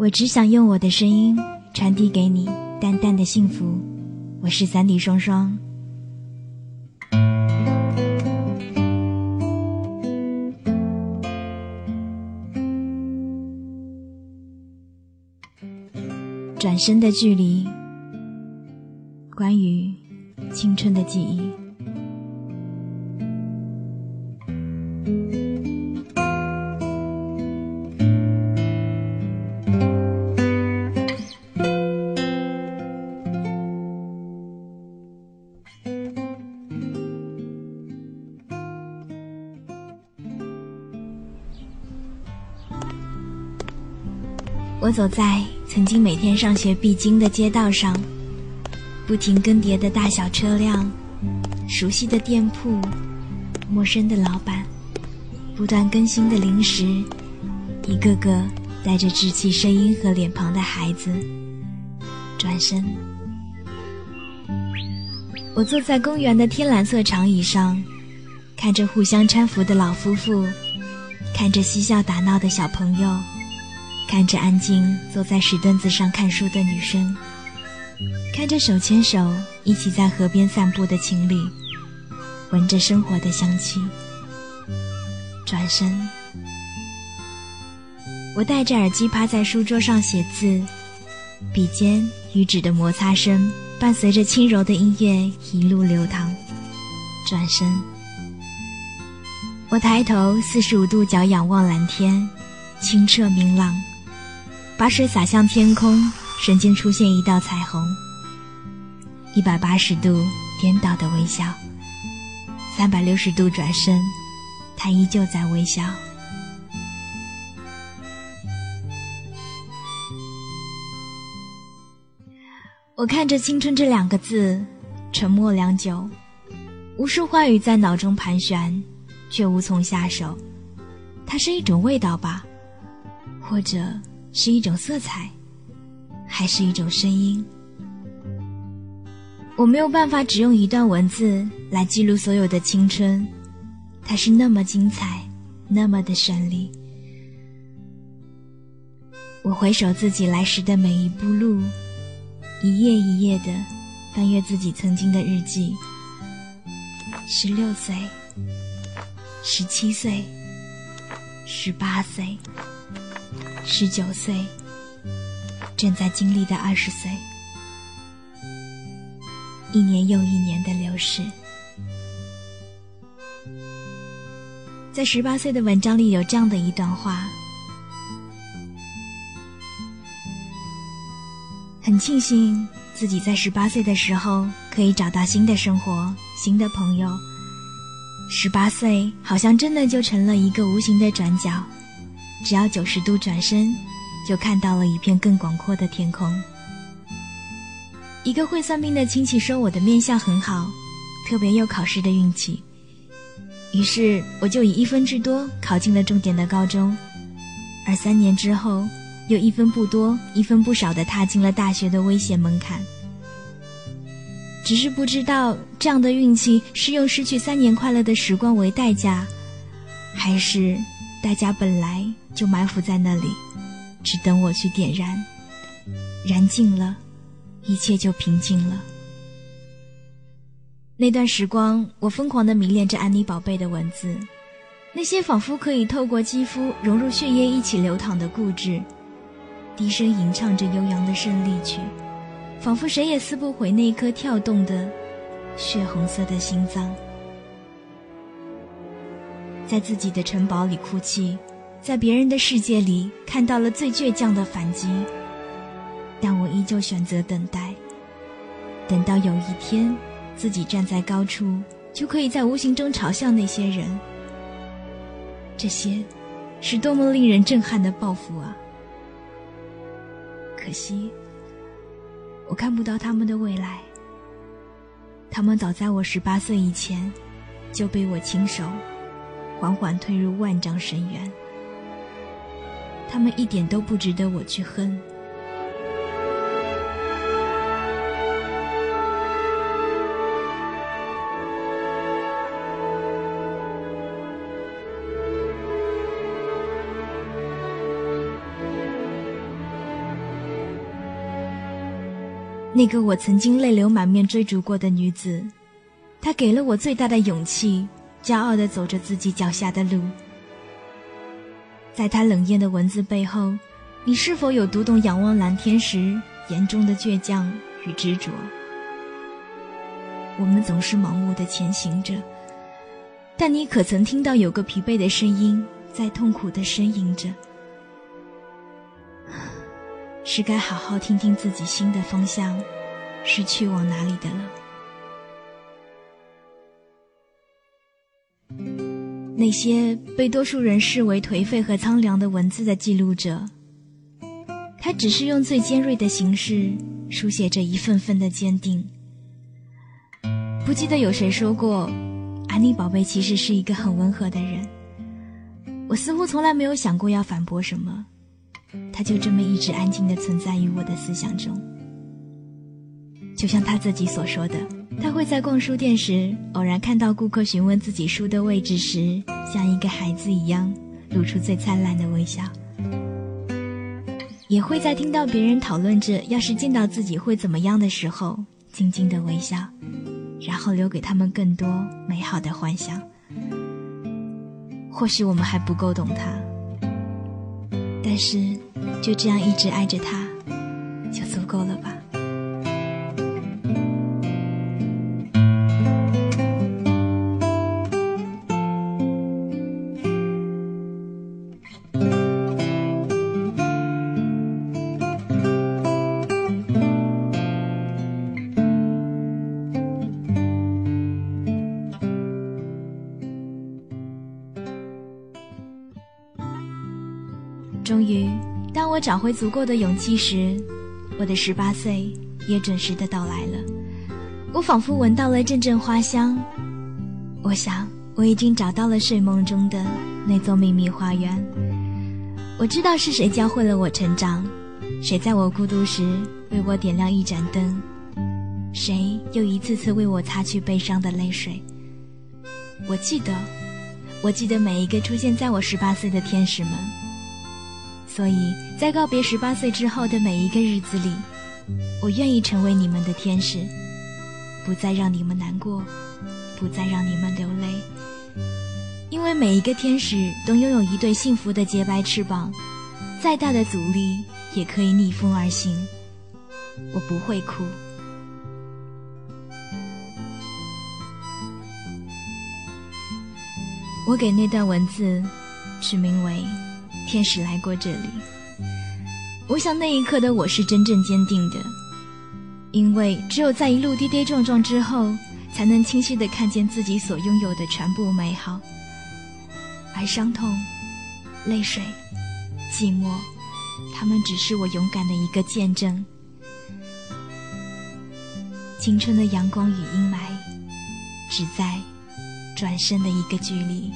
我只想用我的声音传递给你淡淡的幸福。我是三弟双双。转身的距离，关于青春的记忆。走在曾经每天上学必经的街道上，不停更迭的大小车辆，熟悉的店铺，陌生的老板，不断更新的零食，一个个带着稚气声音和脸庞的孩子。转身，我坐在公园的天蓝色长椅上，看着互相搀扶的老夫妇，看着嬉笑打闹的小朋友。看着安静坐在石墩子上看书的女生，看着手牵手一起在河边散步的情侣，闻着生活的香气。转身，我戴着耳机趴在书桌上写字，笔尖与纸的摩擦声伴随着轻柔的音乐一路流淌。转身，我抬头四十五度角仰望蓝天，清澈明朗。把水洒向天空，瞬间出现一道彩虹。一百八十度颠倒的微笑，三百六十度转身，他依旧在微笑。我看着“青春”这两个字，沉默良久，无数话语在脑中盘旋，却无从下手。它是一种味道吧，或者……是一种色彩，还是一种声音？我没有办法只用一段文字来记录所有的青春，它是那么精彩，那么的绚丽。我回首自己来时的每一步路，一页一页的翻阅自己曾经的日记。十六岁，十七岁，十八岁。十九岁，正在经历的二十岁，一年又一年的流逝。在十八岁的文章里有这样的一段话：很庆幸自己在十八岁的时候可以找到新的生活、新的朋友。十八岁好像真的就成了一个无形的转角。只要九十度转身，就看到了一片更广阔的天空。一个会算命的亲戚说我的面相很好，特别有考试的运气。于是我就以一分之多考进了重点的高中，而三年之后，又一分不多一分不少的踏进了大学的危险门槛。只是不知道这样的运气是用失去三年快乐的时光为代价，还是代价本来。就埋伏在那里，只等我去点燃。燃尽了，一切就平静了。那段时光，我疯狂的迷恋着安妮宝贝的文字，那些仿佛可以透过肌肤融入血液一起流淌的固执，低声吟唱着悠扬的胜利曲，仿佛谁也撕不毁那颗跳动的血红色的心脏，在自己的城堡里哭泣。在别人的世界里看到了最倔强的反击，但我依旧选择等待。等到有一天，自己站在高处，就可以在无形中嘲笑那些人。这些，是多么令人震撼的报复啊！可惜，我看不到他们的未来。他们早在我十八岁以前，就被我亲手，缓缓退入万丈深渊。他们一点都不值得我去恨。那个我曾经泪流满面追逐过的女子，她给了我最大的勇气，骄傲地走着自己脚下的路。在他冷艳的文字背后，你是否有读懂仰望蓝天时眼中的倔强与执着？我们总是盲目的前行着，但你可曾听到有个疲惫的声音在痛苦的呻吟着？是该好好听听自己心的方向是去往哪里的了。那些被多数人视为颓废和苍凉的文字的记录者，他只是用最尖锐的形式书写着一份份的坚定。不记得有谁说过，安妮宝贝其实是一个很温和的人。我似乎从来没有想过要反驳什么。他就这么一直安静地存在于我的思想中，就像他自己所说的，他会在逛书店时偶然看到顾客询问自己书的位置时，像一个孩子一样露出最灿烂的微笑；也会在听到别人讨论着要是见到自己会怎么样的时候，静静的微笑，然后留给他们更多美好的幻想。或许我们还不够懂他。但是，就这样一直爱着他，就足够了吧。终于，当我找回足够的勇气时，我的十八岁也准时的到来了。我仿佛闻到了阵阵花香。我想，我已经找到了睡梦中的那座秘密花园。我知道是谁教会了我成长，谁在我孤独时为我点亮一盏灯，谁又一次次为我擦去悲伤的泪水。我记得，我记得每一个出现在我十八岁的天使们。所以在告别十八岁之后的每一个日子里，我愿意成为你们的天使，不再让你们难过，不再让你们流泪。因为每一个天使都拥有一对幸福的洁白翅膀，再大的阻力也可以逆风而行。我不会哭。我给那段文字取名为。天使来过这里，我想那一刻的我是真正坚定的，因为只有在一路跌跌撞撞之后，才能清晰的看见自己所拥有的全部美好。而伤痛、泪水、寂寞，他们只是我勇敢的一个见证。青春的阳光与阴霾，只在转身的一个距离。